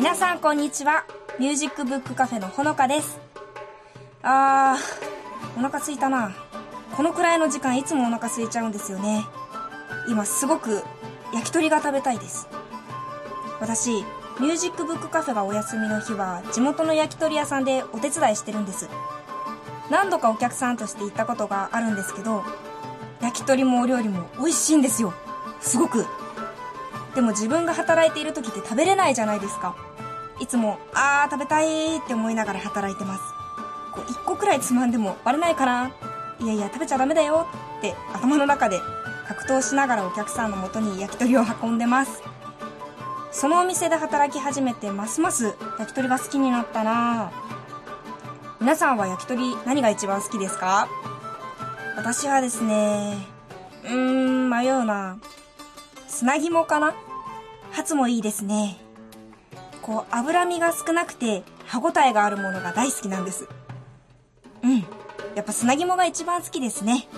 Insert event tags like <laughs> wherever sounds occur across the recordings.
皆さんこんにちは。ミュージックブックカフェのほのかです。あーお腹すいたな。このくらいの時間いつもお腹空いちゃうんですよね。今すごく焼き鳥が食べたいです。私ミュージックブックカフェがお休みの日は地元の焼き鳥屋さんでお手伝いしてるんです。何度かお客さんとして行ったことがあるんですけど焼き鳥もお料理も美味しいんですよ。すごく。でも自分が働いている時って食べれないじゃないですか。いつもあー食べたいって思いながら働いてます。こう1個くらいつまんでもバレないかな。いやいや食べちゃダメだよって頭の中で格闘しながらお客さんのもとに焼き鳥を運んでます。そのお店で働き始めてますます焼き鳥が好きになったな。皆さんは焼き鳥何が一番好きですか？私はですねうーん迷うな。砂肝かな？ハツもいいですね。こう脂身が少なくて歯ごたえがあるものが大好きなんです。うん。やっぱ砂肝が一番好きですね。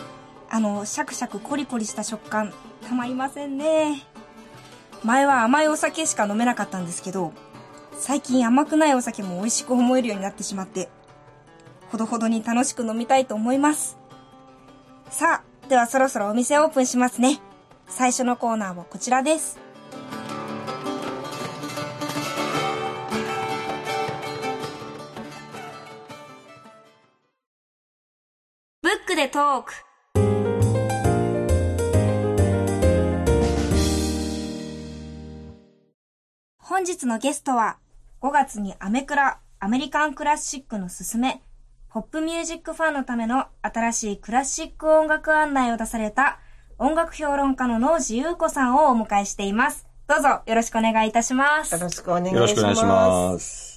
あのシャクシャクコリコリした食感たまりませんね。前は甘いお酒しか飲めなかったんですけど最近甘くないお酒も美味しく思えるようになってしまってほどほどに楽しく飲みたいと思います。さあではそろそろお店オープンしますね。最初のコーナーはこちらです。でトーク本日のゲストは5月にアメクラアメリカンクラシックのすすめポップミュージックファンのための新しいクラシック音楽案内を出された音楽評論家の能地優子さんをお迎えしています。どうぞよろしくお願いいたします。よろしくお願いします。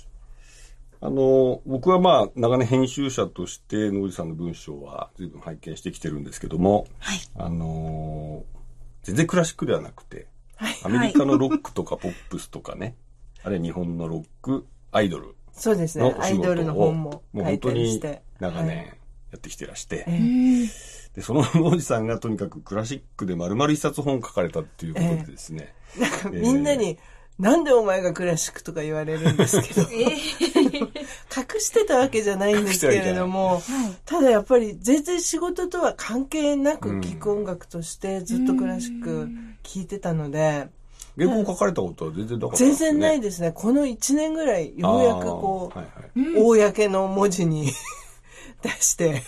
あの、僕はまあ、長年編集者として、野口さんの文章は随分拝見してきてるんですけども、はい。あのー全然クラシックではなくて、はい。アメリカのロックとかポップスとかね、あるいは日本のロック、アイドルそうですね。アイドルの本もも書いう本当にたりして。長年はい。やってきてらして、えで、その野口さんがとにかくクラシックで丸々一冊本を書かれたっていうことでですね、なんかみんなに、なんでお前がクラシックとか言われるんですけど、<laughs> え隠してたわけじゃないんですけれども、ただやっぱり全然仕事とは関係なく聴く音楽としてずっとクラシック聴いてたので、原稿書かれたことは全然なかったんですね。全然ないですね。この1年ぐらいようやくこう、あー。はいはい。公の文字に <laughs> 出して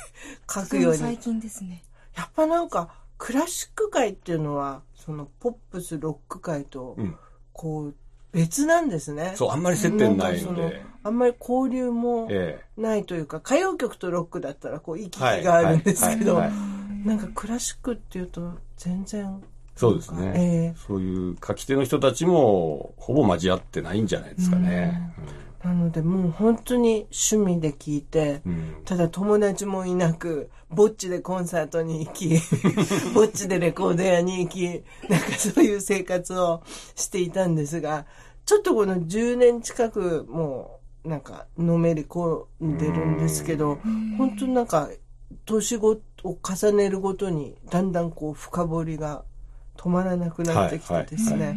書くように。最近ですね。やっぱなんかクラシック界っていうのはそのポップスロック界とうんこう別なんですね。そう、あんまり接点ないで。あんまり交流もえないというか、歌謡曲とロックだったらこう行き。来があるんですけど、なんかクラシックっていうと全然。そうですね。ええそういう書き手の人たちも、ほぼ交わってないんじゃないですかね。なのでもう本当に趣味で聴いて、うん。うんただ友達もいなく、ぼっちでコンサートに行き、<laughs> ぼっちでレコード屋に行き、なんかそういう生活をしていたんですが、ちょっとこの10年近くもうなんかのめり込んでるんですけど、本当になんか年ごを重ねるごとにだんだんこう深掘りが止まらなくなってきてですね、はい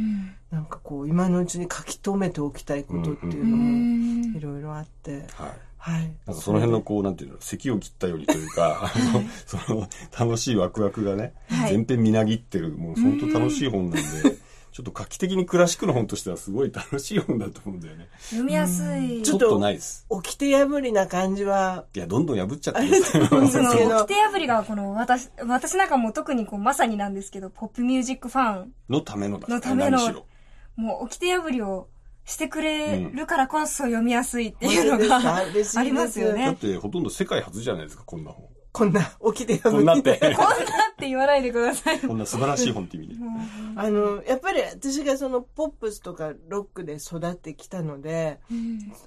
なんかこう今のうちに書き留めておきたいことっていうのもいろいろあって、はい。はい。なんかその辺のこう、なんていうの、咳を切ったようにというか、<laughs> あの、その、楽しいワクワクがね、はい全編みなぎってる、もう本当楽しい本なんで、ちょっと画期的にクラシックの本としてはすごい楽しい本だと思うんだよね。読みやすい。ちょっとないです。掟破りな感じは、いや、どんどん破っちゃってる。その、ですけど掟破りがこの私、私なんかもう特にこうまさになんですけど、ポップミュージックファンのためのだのための何しろもう掟破りをしてくれるからこそ読みやすいっていうのがありますよだっね。てほとんど世界初じゃないですか、こんな本。こんな起きてこんなって。<laughs> こんなって言わないでください。こんな素晴らしい本って意味で。あの、やっぱり私がそのポップスとかロックで育ってきたので、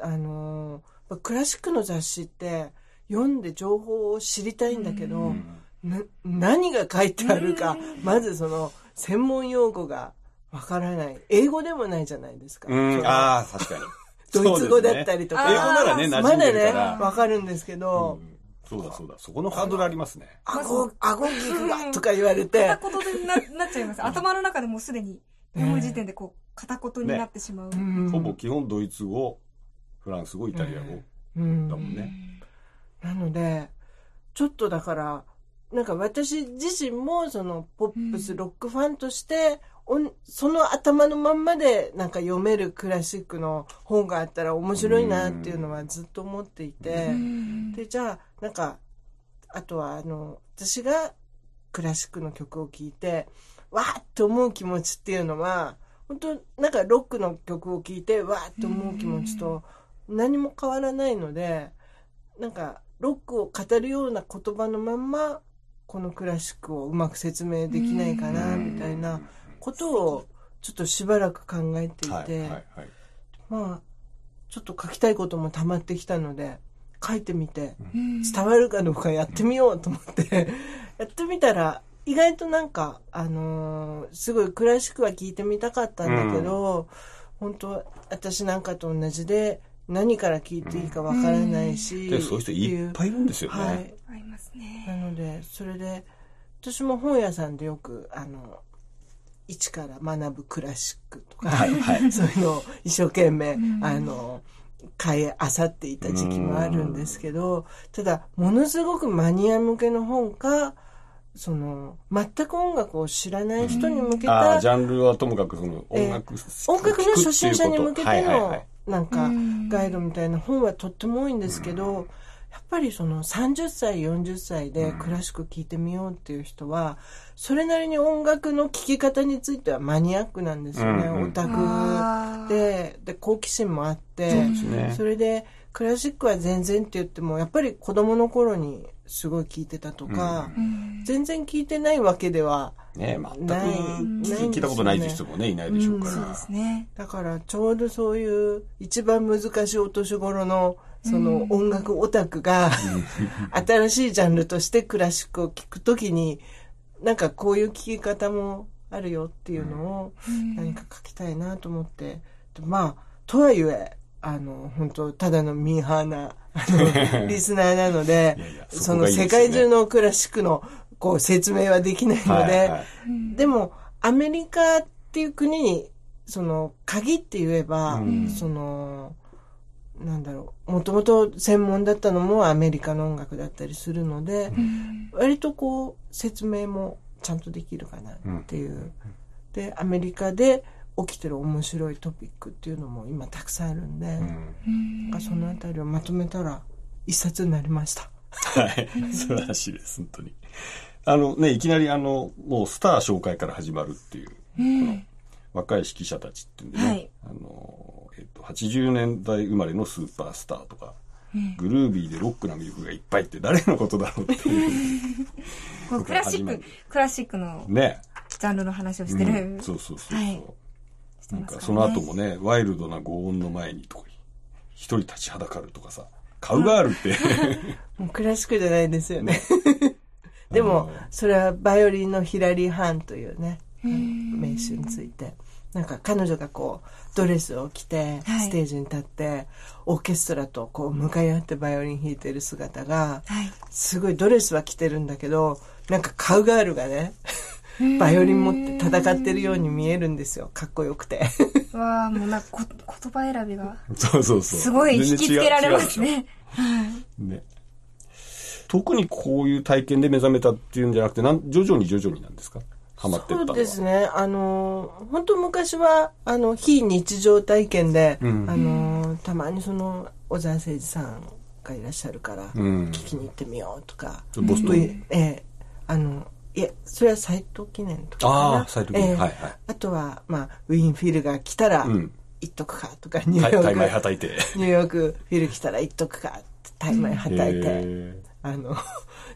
あの、クラシックの雑誌って読んで情報を知りたいんだけど、な何が書いてあるか、まずその専門用語がわからない。英語でもないじゃないですか。ああ、確かに。<laughs> ドイツ語だったりとか。ね英語ならね、馴染んでまだね、るから。わかるんですけど、うんそうだそうだ。そこのハードルありますね。顎、顎菊がとか言われて、片言にななっちゃいます。頭の中でもうすでに読む時点でこう、片言になってしまう。うんほぼ基本ドイツ語、フランス語、イタリア語うんだもんね。なので、ちょっとだから、なんか私自身もそのポップスロックファンとして、その頭のまんまでなんか読めるクラシックの本があったら面白いなっていうのはずっと思っていて、で、じゃあなんか、あとはあの、私がクラシックの曲を聴いて、わーって思う気持ちっていうのは、本当なんかロックの曲を聴いて、わーって思う気持ちと何も変わらないので、なんか、ロックを語るような言葉のまんま、このクラシックをうまく説明できないかな、みたいなことを、ちょっとしばらく考えていて、はいはいはい。まあ、ちょっと書きたいことも溜まってきたので、書いてみて、伝わるかどうかやってみようと思って、<laughs> やってみたら、意外となんか、あのーすごいクラシックは聞いてみたかったんだけど、本当私なんかと同じで、何から聞いていいかわからないし、で、そういう人いっぱいいるんですよね。はい。ありますね。なので、それで、私も本屋さんでよく、あの、一から学ぶクラシックとか、はいはい。<laughs> そういうのを一生懸命、あの、買いあさっていた時期もあるんですけど、ただ、ものすごくマニア向けの本か、その、全く音楽を知らない人に向けたああ、ジャンルはともかくその音楽、音楽の初心者に向けてはいはいはのい、なんか、ガイドみたいな本はとっても多いんですけど、やっぱりその30歳、40歳でクラシック聴いてみようっていう人は、それなりに音楽の聴き方についてはマニアックなんですよね。うんうん。オタクで、で、好奇心もあって、ね。それで、クラシックは全然って言っても、やっぱり子供の頃にすごい聴いてたとか、全然聴いてないわけではね全くない。聞いたことないって人もね、いないでしょうから。そうですね。だからちょうどそういう一番難しいお年頃のその音楽オタクが新しいジャンルとしてクラシックを聴くときになんかこういう聴き方もあるよっていうのを何か書きたいなと思って。でまあとはいえあの本当ただのミーハーな <laughs> リスナーなのでいやいやそその世界中のクラシックのこう説明はできないので、はいはい。でも、アメリカっていう国に、その、限って言えば、うん。その、なんだろう、もともと専門だったのもアメリカの音楽だったりするので、割とこう、説明もちゃんとできるかなっていう。で、アメリカで起きてる面白いトピックっていうのも今たくさんあるんで、なんかそのあたりをまとめたら一冊になりました。はい。素晴らしいです、本当に。あのね、いきなりあの、もうスター紹介から始まるっていう、この若い指揮者たちっていうんでね、はいあの、えっと、80年代生まれのスーパースターとか、グルービーでロックな魅力がいっぱいって誰のことだろうっていう。<laughs> クラシック、クラシックのね。ジャンルの話をしてる。うんそうそうそうそう。はいなんかその後もね、ワイルドな轟音の前にとか、一人立ちはだかるとかさ、カウガールって、<laughs> もうクラシックじゃないですよね。<laughs> でも、それはバイオリンのヒラリー・ハンというね、名手について。なんか彼女がこう、ドレスを着て、はいステージに立って、オーケストラとこう、向かい合ってバイオリン弾いてる姿が、はい。すごいドレスは着てるんだけど、なんかカウガールがね、バイオリン持って戦ってるように見えるんですよ。かっこよくて。わあ、もうなんかこ言葉選びが、そうそうそう。すごい引きつけられますね。ね。特にこういう体験で目覚めたっていうんじゃなくて、なん徐々に徐々になんですか？ハマってったのは。そうですね。あの、本当昔は、あの、非日常体験で、うん。あの、たまにその、小沢誠二さんがいらっしゃるから、うん。聞きに行ってみようとか、ボストン。ええ。あの、いえ、それは斎藤記念とかかな。ああ斎藤記念。ええ。はいはい。あとは、まあ、ウィーンフィルが来たら、うん。行っとくかとか、ニューヨーク、タイタイマイはたいて。<laughs> ニューヨークフィル来たら行っとくか、タイマイはたいて、へあの、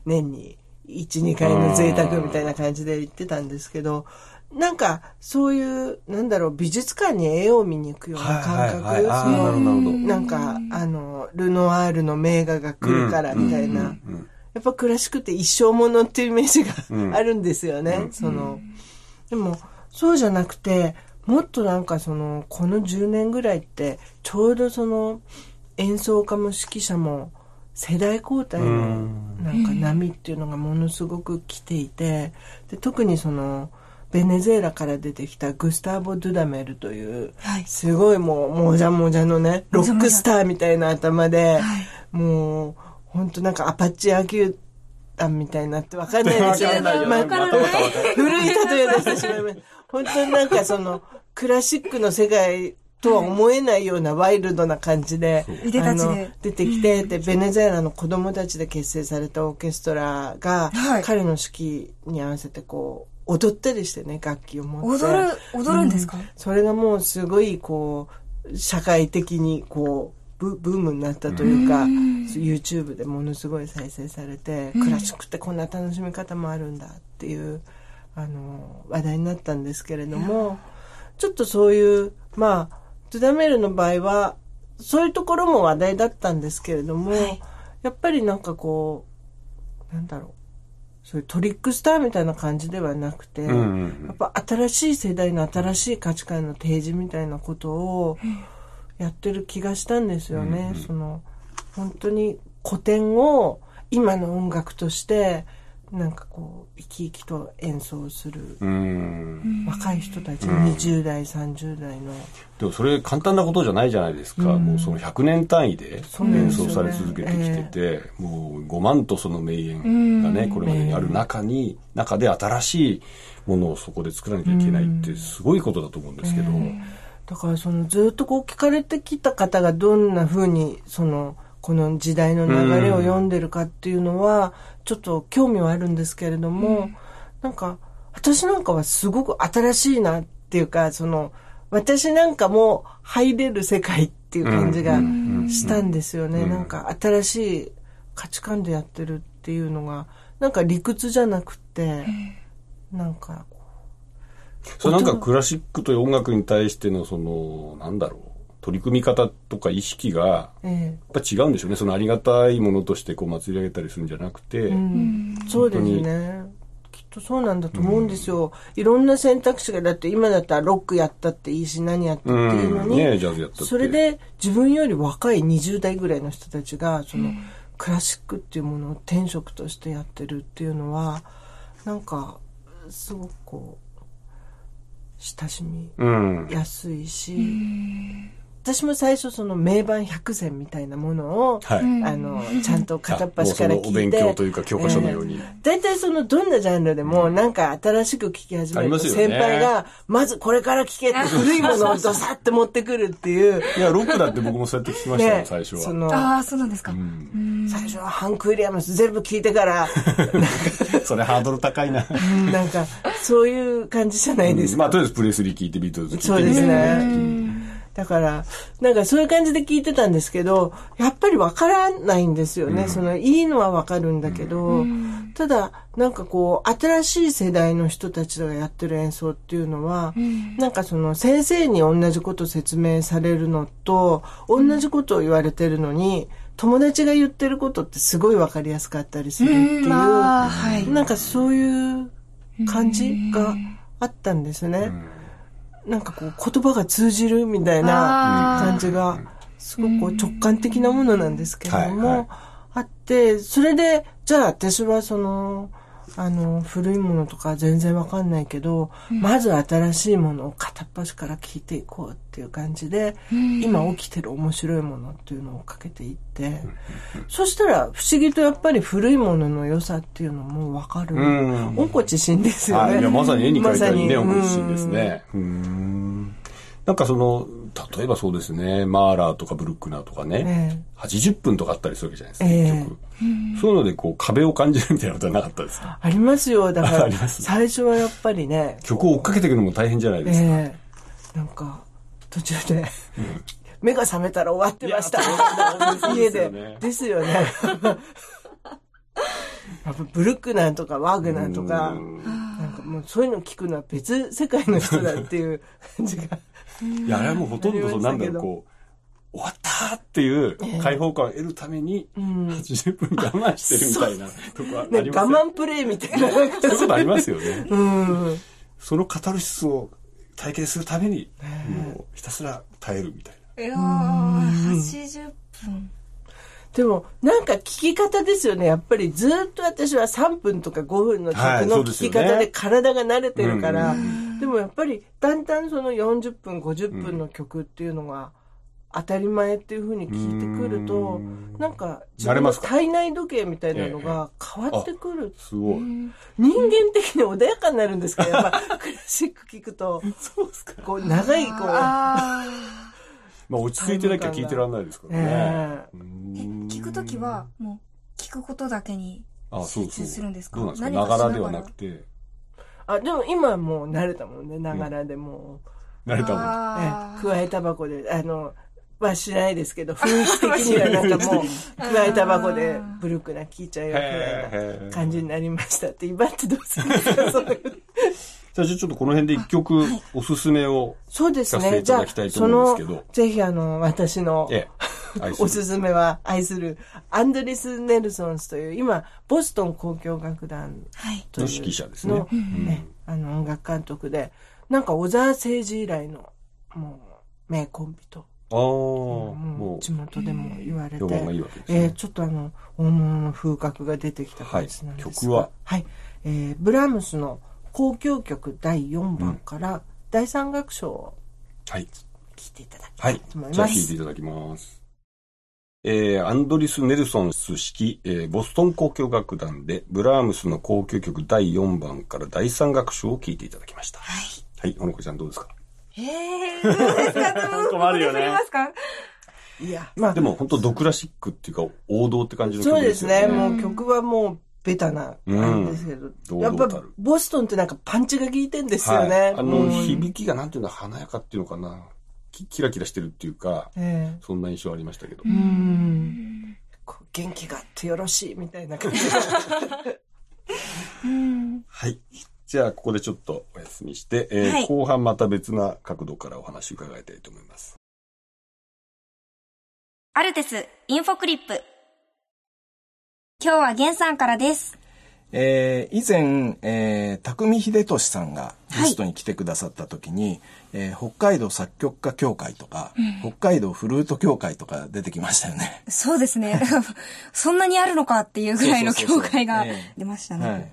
年に1、2回の贅沢みたいな感じで言ってたんですけど、なんか、そういう、なんだろう、美術館に絵を見に行くような感覚、はいはい。はいあーそのなんか、あの、ルノワールの名画が来るからみたいな。やっぱクラシックって一生ものっていうイメージがあるんですよね。その、でも、そうじゃなくて、もっとなんかその、この10年ぐらいって、ちょうどその、演奏家も指揮者も、世代交代のなんか波っていうのがものすごく来ていて、で特にその、ベネズエラから出てきたグスターボ・ドゥダメルという、はい。すごいもう、もじゃもじゃのね、ロックスターみたいな頭で、もう、本当なんかアパッチ野球団みたいになってわかんないです。よね。<laughs> 古い例え出してしまいました。本当になんかその、クラシックの世界とは思えないようなワイルドな感じで、い。でたちで。あの出てきて、で、ベネズエラの子供たちで結成されたオーケストラが、はい。彼の指揮に合わせてこう、踊ったりしてね、楽器を持って。踊る、踊るんですか、それがもうすごいこう社会的にこうブブームになったというか YouTube でものすごい再生されてクラシックってこんな楽しみ方もあるんだっていうあの話題になったんですけれどもちょっとそういうまあトゥダメルの場合はそういうところも話題だったんですけれども、やっぱりなんかこうなんだろう。そういうトリックスターみたいな感じではなくて、んうんうん。やっぱ新しい世代の新しい価値観の提示みたいなことをやってる気がしたんですよね。その本当に古典を今の音楽としてなんかこう生き生きと演奏するうん。若い人たち、20代30代の。でもそれ簡単なことじゃないじゃないですか。もうその100年単位で演奏され続けてきてて、もう5万とその名演がね、これまでにある中に、中で新しいものをそこで作らなきゃいけないってすごいことだと思うんですけど。だからそのずっとこう聞かれてきた方がどんな風にそのこの時代の流れを読んでるかっていうのはちょっと興味はあるんですけれども、なんか私なんかはすごく新しいなっていうかその私なんかも入れる世界っていう感じがしたんですよね。なんか新しい価値観でやってるっていうのがなんか理屈じゃなくて、なんかこそれなんかクラシックという音楽に対してのその、なんだろう、取り組み方とか意識が、やっぱ違うんでしょうね。そのありがたいものとしてこう祭り上げたりするんじゃなくて、そうです本当に。ね。きっとそうなんだと思うんですよ。いろんな選択肢が、だって今だったらロックやったっていいし、何やったっていうのに、うん。ねそれで自分より若い20代ぐらいの人たちが、その、クラシックっていうものを天職としてやってるっていうのは、なんか、すごくこう、親しみうん。やすいし、私も最初その名盤百選みたいなものを、はい。あの、ちゃんと片っ端から聞いて。お勉強というか教科書のようにええ大体そのどんなジャンルでもなんか新しく聞き始めると先輩が、まずこれから聞けって古いものをドサって持ってくるっていう。いや、ロックだって僕もそうやって聞きましたよ、ね、最初は。ああ、そうなんですか。最初はハンク・ウィリアムス全部聞いてから、<laughs> それハードル高いな。なんか、そういう感じじゃないですか。まあ、とりあえずプレスリー聞いて、ビートルズ聞いて。そうですね。だから、なんかそういう感じで聞いてたんですけど、やっぱりわからないんですよね。その、いいのはわかるんだけど、ただ、なんかこう、新しい世代の人たちがやってる演奏っていうのは、なんかその、先生に同じこと説明されるのと、同じことを言われてるのに、友達が言ってることってすごいわかりやすかったりするっていう、はい。なんかそういう感じがあったんですね。なんかこう言葉が通じるみたいな感じが、すごくこう直感的なものなんですけれども、あって、それで、じゃあ私はその、あの、古いものとか全然わかんないけど、まず新しいものを片っ端から聞いていこうっていう感じで、今起きてる面白いものっていうのをかけていって、そしたら不思議とやっぱり古いものの良さっていうのもわかる。ん温故知新ですよね。まさに絵に描いたようにね、まさに音楽シーンですね。うーん。なんかその、例えばそうですね、マーラーとかブルックナーとかね、え80分とかあったりするわけじゃないですか、ええ結局。そういうので、こう、壁を感じるみたいなことはなかったですか？ありますよ。だから最初はやっぱりね、曲を追っかけていくのも大変じゃないですか？ええなんか、途中で、目が覚めたら終わってました。家ねで。ですよね。やっぱブルックナーとかワーグナーとか、なんかもうそういうの聞くのは別世界の人だっていう感じが。いや、あれはもうほとんどそう、なんだろう、こう、終わったっていう解放感を得るために、80分我慢してるみたいなとこありますね、我慢プレイみたいな。そういうことありますよね。うん。そのカタルシスを体験するために、もうひたすら耐えるみたいな。いやー、80分。でも、なんか聞き方ですよね。やっぱりずっと私は3分とか5分の曲の聞き方で体が慣れてるから、うん。でもやっぱりだんだんその40分、50分の曲っていうのが当たり前っていうふうに聞いてくるとう、ん。なんか？自分の体内時計みたいなのが変わってくる。すごい。人間的に穏やかになるんですか？やっぱ <laughs> クラシック聞くと、そうですか。こう長いこう、あ <laughs> まあ落ち着いてなきゃ聞いてらんないですからね。えうーくときは、もう、聞くことだけにあ、そう集そう。中するんですか？どうなんですか？何かながら？ではなくて、あ、でも今はもう慣れたもんね、ながらでも。う。慣れたもん。ええ加えタバコで、あの、はしないですけど、<laughs> 雰囲気的にはなんかもう、<laughs> 加えタバコでブルックな聞いちゃうよみたいへー。な感じになりましたって、今ってどうするんですか？<laughs> そういうじゃあちょっとこの辺で一曲おすすめを、そうですね。じゃあいただきたい、とその思うんですけど、ぜひあの、私のええ、<laughs> おすすめは愛するアンドリス・ネルソンスという、今、ボストン交響楽団はい。というの指揮者ですね。のうん。ねあの音楽監督で、なんか小沢誠二以来の、もう、名コンビと、ああ、ももう地元でも言われて、いいね。えーちょっとあの、大物の風格が出てきた感じなんですが、はい。曲は？はい。えーブラームスの交響曲第4番から第3楽章をう、はい。聴いていただきたはいい。と思いじゃあます。聴いていただきます。えー、アンドリス・ネルソンス指揮、えーボストン交響楽団で、ブラームスの交響曲第4番から第3楽章を聴いていただきました。はい。はい、ほのこちゃんどうですか？えー、どうですか？困るよねどうますか？いや、まあで、も本当ドクラシックっていうか王道って感じの曲そうでね。ですすよね。もう曲はもうベタな感じですけど、うんやっぱボストンってなんかパンチが効いてんですよはいね。あの、うん響きがなんていうの華やかっていうのかな。キキラキラしてるっていうか、えそんな印象ありましたけど。えうんこう元気があってよろしいみたいな感じ。うん。はい。じゃあ、ここでちょっとお休みして、えーはい後半また別な角度からお話伺いたいと思います。アルテス、インフォクリップ。今日はゲンさんからです。えー以前、えー、匠秀俊さんがゲストに来てくださった時に、えー北海道作曲家協会とか、北海道フルート協会とか出てきましたよね。そうですね。<laughs> そんなにあるのかっていうぐらいのそうそうそうそう教会がええ出ましたね。はい。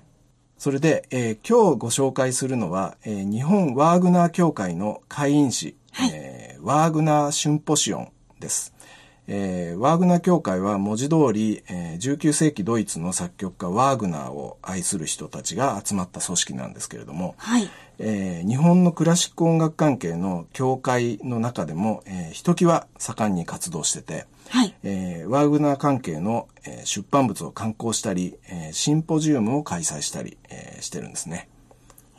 それで、えー今日ご紹介するのは、えー日本ワーグナー協会の会員誌、えーワーグナーシンポシオンです。えーワーグナー協会は文字通り、えー19世紀ドイツの作曲家ワーグナーを愛する人たちが集まった組織なんですけれども、はい。えー日本のクラシック音楽関係の協会の中でも、えーひときわ盛んに活動してて、はい。えーワーグナー関係の、えー出版物を刊行したり、えーシンポジウムを開催したり、えーしてるんですね。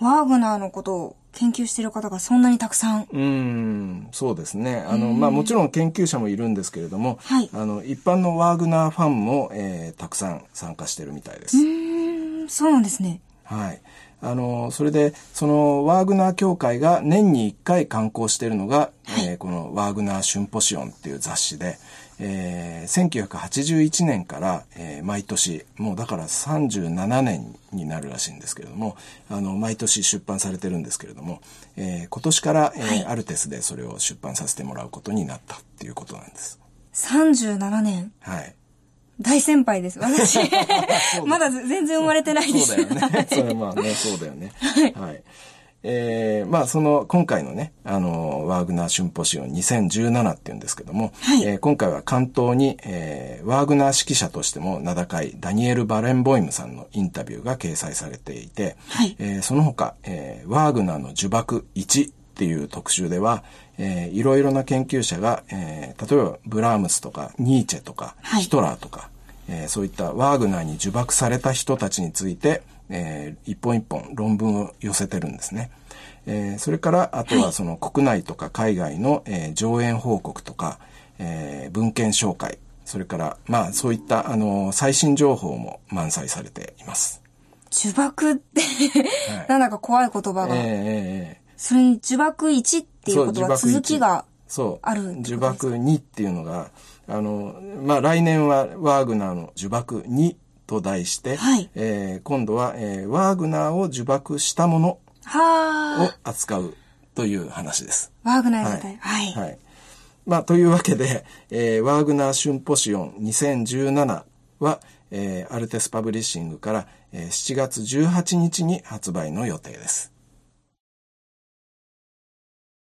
ワーグナーのことを研究している方がそんなにたくさん。うーん、そうですね。あの、まあ、もちろん研究者もいるんですけれども、はいあの、一般のワーグナーファンも、えーたくさん参加してるみたいです。うーん、そうなんですね。はい。あの、それで、そのワーグナー協会が年に1回刊行しているのが、えーこのワーグナーシュンポシオンっていう雑誌で、えー1981年から、えー毎年、もうだから37年になるらしいんですけれども、あの、毎年出版されてるんですけれども、えー今年から、えーアルテスでそれを出版させてもらうことになったっていうことなんです。37年。はい。大先輩です。私。<laughs> <laughs> まだ全然生まれてないです。そうだよね。それまあね、そうだよね。<laughs> はい。えーまあその今回のね、あの、ワーグナーシュンポシオン2017っていうんですけども、えー今回は関東に、えーワーグナー指揮者としても名高いダニエル・バレンボイムさんのインタビューが掲載されていて、はい。えーその他、えーワーグナーの呪縛1っていう特集では、えーいろいろな研究者が、えー例えばブラームスとかニーチェとか、はい。ヒトラーとか、えーそういったワーグナーに呪縛された人たちについて、えー一本一本論文を寄せてるんですね。えーそれから、あとはその国内とか海外の、えー上演報告とか、えー文献紹介それから、まあ、そういった、あの、最新情報も満載されています。呪縛って、はいなんだか怖い言葉が。ええええええそれに呪縛1っていうことは続きが、そう。あるってことです呪縛2っていうのが、あの、まあ、来年はワーグナーの呪縛2と題して、はいえー今度は、えーワーグナーを呪縛したものをは扱うという話です。あ、ワーグナー自体。はい。はい。まあ、というわけで、えーワーグナーシュンポシオン2017は、えーアルテスパブリッシングから、えー7月18日に発売の予定です。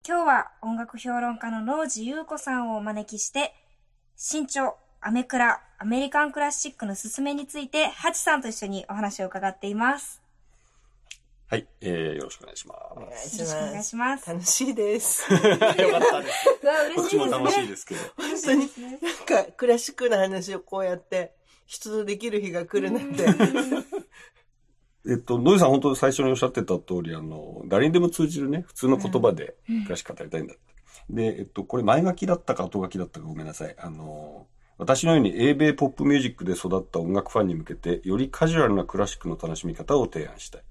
今日は音楽評論家の農地優子さんをお招きして、新潮、アメクラ、アメリカンクラシックのすすめについて、ハチさんと一緒にお話を伺っています。はい、えー、よろしくお願いしまお願いよしろしくお願い。します。楽しいです。す。<laughs> よかったです。う <laughs> わ、こっちも嬉しいですね。楽しいですけど。嬉しいですね。なんか、クラシックな話をこうやって、人とできる日が来るなんて。えっと、ノイさん本当最初におっしゃってた通り、あの、誰にでも通じるね、普通の言葉でクラシック語りたいんだって。で、えっと、これ前書きだったか後書きだったかごめんなさい。あの、私のように英米ポップミュージックで育った音楽ファンに向けて、よりカジュアルなクラシックの楽しみ方を提案したい。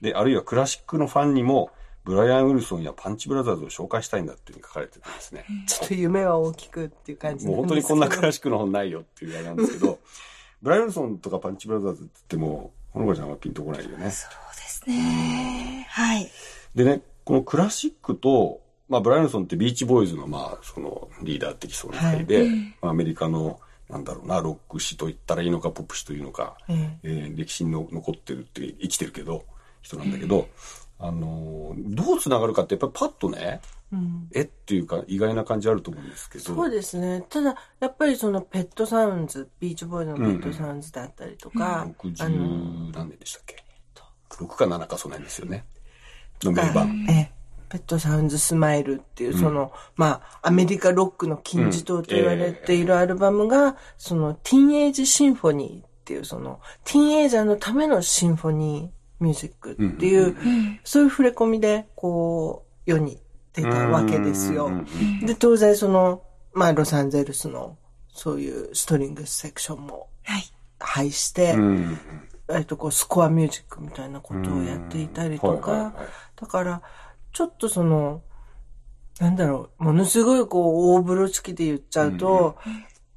で、あるいはクラシックのファンにも、ブライアン・ウィルソンやパンチブラザーズを紹介したいんだっていうに書かれてたんですね。ちょっと夢は大きくっていう感じもう本当にこんなクラシックの本ないよっていうあれなんですけど、ブライアン・ウィルソンとかパンチブラザーズって言っても、ほのかちゃんはピンとこないよね。そうですね。はい。でね、このクラシックと、まあ、ブライアンソンってビーチボーイズの、まあ、その、リーダー的存在で、まあ、アメリカの、なんだろうな、ロック史と言ったらいいのか、ポップ史というのか、ええ。ー歴史にの残ってるって、生きてるけど、人なんだけど、あのーどう繋がるかって、やっぱりパッとね、うん。えっていうか、意外な感じあると思うんですけど、そうですね。ただ、やっぱりそのペットサウンズ、ビーチボーイズのペットサウンズだったりとか、あの、60何年でしたっけ ?6 か7かその辺ですよね。の名盤。ええペットサウンズスマイルっていう、その、まあ、アメリカロックの金字塔と言われているアルバムが、その、ティーンエイジシンフォニーっていう、その、ティーンエイジャーのためのシンフォニーミュージックっていう、そういう触れ込みで、こう、世に出たわけですよ。うんうんうん。で、当然その、まあ、ロサンゼルスの、そういうストリングスセクションもはい。配して、うん。割とこうスコアミュージックみたいなことをやっていたりとか。だから、ちょっとその、なんだろう、ものすごいこう、大風呂敷で言っちゃうと、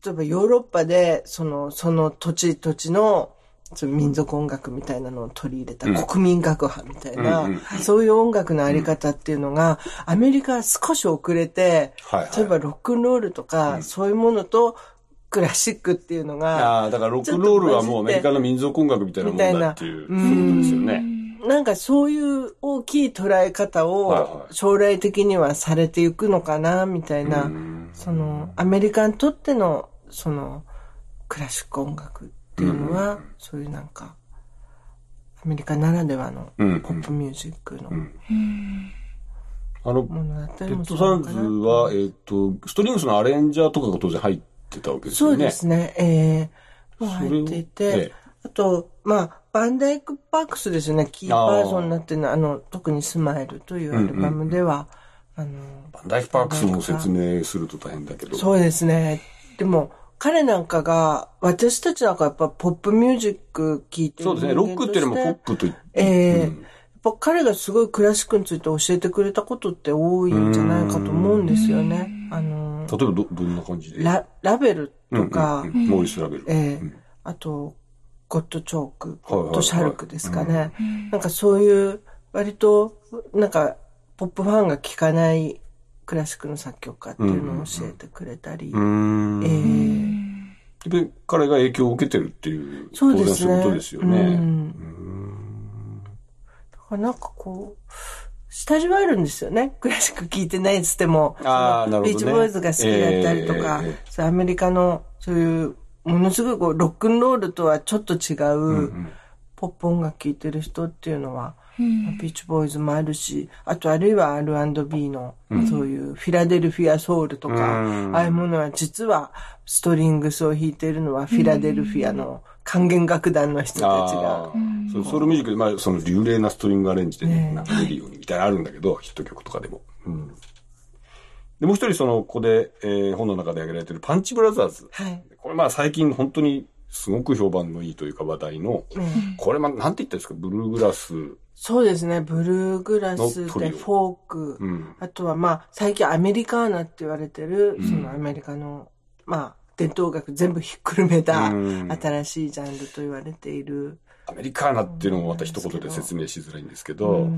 例えばヨーロッパで、その、その土地土地の、その民族音楽みたいなのを取り入れた国民楽派みたいな、うんうん。そういう音楽のあり方っていうのが、アメリカは少し遅れて、はいはい。例えばロックンロールとか、そういうものとクラシックっていうのが、ああ、だからロックンロールはもうアメリカの民族音楽みたいなもんだっていう、そういうことですよね。なんかそういう大きい捉え方はいはい。を将来的にはされていくのかな、みたいな、そのアメリカにとってのそのクラシック音楽っていうのは、そういうなんか、アメリカならではのポうん。ップミュージックのあの、ものだったペッりもすトサウンズ。は、えっ、と、ストリングスのアレンジャーとかが当然入ってたわけですそうよね。ですね、ええもう入っていて、ええあと、まあ、バンダイク・パークスですよね、キーパーソンになってるのは、あの、特にスマイルというアルバムでは、あの、バンダイクパークスの説明すると大変だけど。そうですね。でも、彼なんかが、私たちなんかやっぱポップミュージック聴いてるそうですね。ロックっていうのもポップと言って。ええうんやっぱ彼がすごいクラシックについて教えてくれたことって多いんじゃないかと思うんですよね。あの、例えばど、どんな感じで？ラ、ラベルうんうんとか、うんモーリス・ラベル。ええうんあと、ゴッドチョーク、はいはいはいゴッドシャルクですかね。なんかそういう、割と、なんか、ポップファンが聴かないクラシックの作曲家っていうのを教えてくれたり、で、彼が影響を受けてるっていう、そうですね。ですよね。うんだからなんかこう、下地はあるんですよね。クラシック聴いてないっつっても。あーなるほどねビーチボーイズが好きだったりとか、ええそうアメリカのそういう、ものすごいこう、ロックンロールとはちょっと違う、ポップ音楽聴いてる人っていうのは、ビーチボーイズもあるし、あとあるいは R&B の、そういうフィラデルフィアソウルとか、うん。ああいうものは実はストリングスを弾いているのはフィラデルフィアの管弦楽団の人たちが。そうソウルミュージックで、まあ、その流麗なストリングアレンジでね、なんか出るようにみたいなのあるんだけど、ヒット曲とかでも。うん。で、もう一人その、ここで、えー本の中で挙げられてるパンチブラザーズ。はい。これまあ最近本当にすごく評判のいいというか話題の、ねこれまあなんて言ったんですか、ブルーグラス。そうですね。ブルーグラスでフォーク、うん。あとはまあ、最近アメリカーナって言われてる、うんそのアメリカの、まあ、伝統楽全部ひっくるめたうん新しいジャンルと言われている。アメリカーナっていうのもまた一言で説明しづらいんですけど。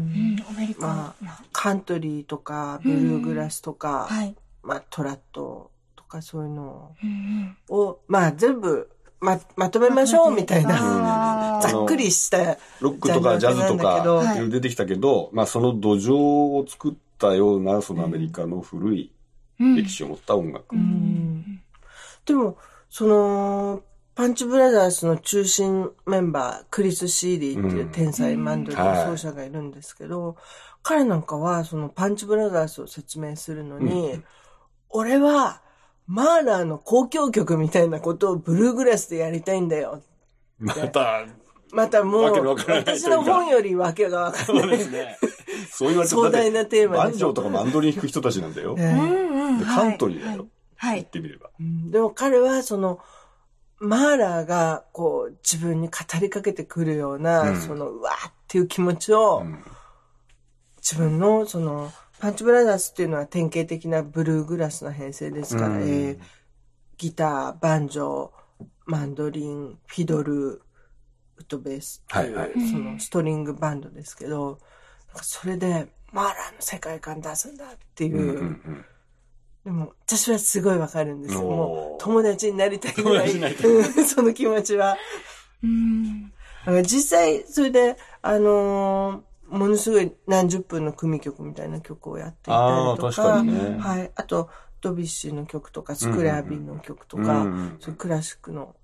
まあ、カントリーとか、ブルーグラスとか、はい。まあ、トラットとかそういうのうんを、まあ、全部、ま、まとめましょうみたいな、あ <laughs> ざっくりした、ロックとかジャズとジャンルなんだけど。かい。ろいろ出てきたけど、まあその土壌を作ったようなそのアメリカの古いー歴史を持った音楽。うん。でも、その、パンチブラザーズの中心メンバー、クリス・シーリーっていう天才マンドリン奏者がいるんですけど、彼なんかはそのパンチブラザーズを説明するのに、うん。俺はマーラーの交響曲みたいなことをブルーグラスでやりたいんだよ。また、またもうわけのわからないというか私の本よりわけがわかんそない。うですね。そう言われて壮大なテーマでしょバンジョーとかマンドリン弾く人たちなんだよ。ねうんカントリーだよ。はい。言ってみれば。うんでも彼はその、マーラーがこう自分に語りかけてくるような、うんそのうわーっていう気持ちを、うん自分のその、パンチブラザーズっていうのは典型的なブルーグラスの編成ですから、うん。えーギター、バンジョー、マンドリン、フィドル、ウッドベースっていう、はいはい。そのストリングバンドですけど、なんかそれで、マーラーの世界観出すんだっていう、うんうんうん。でも、私はすごいわかるんですよ。もう、友達になりたいぐらい、友達になりたい。う <laughs> んその気持ちは。うん。実際、それで、あのーものすごい何十分の組曲みたいな曲をやっていたりとか、確かにね。はい。あと、ドビッシーの曲とか、スクラービンの曲とか、うんうんうんそクラシックの、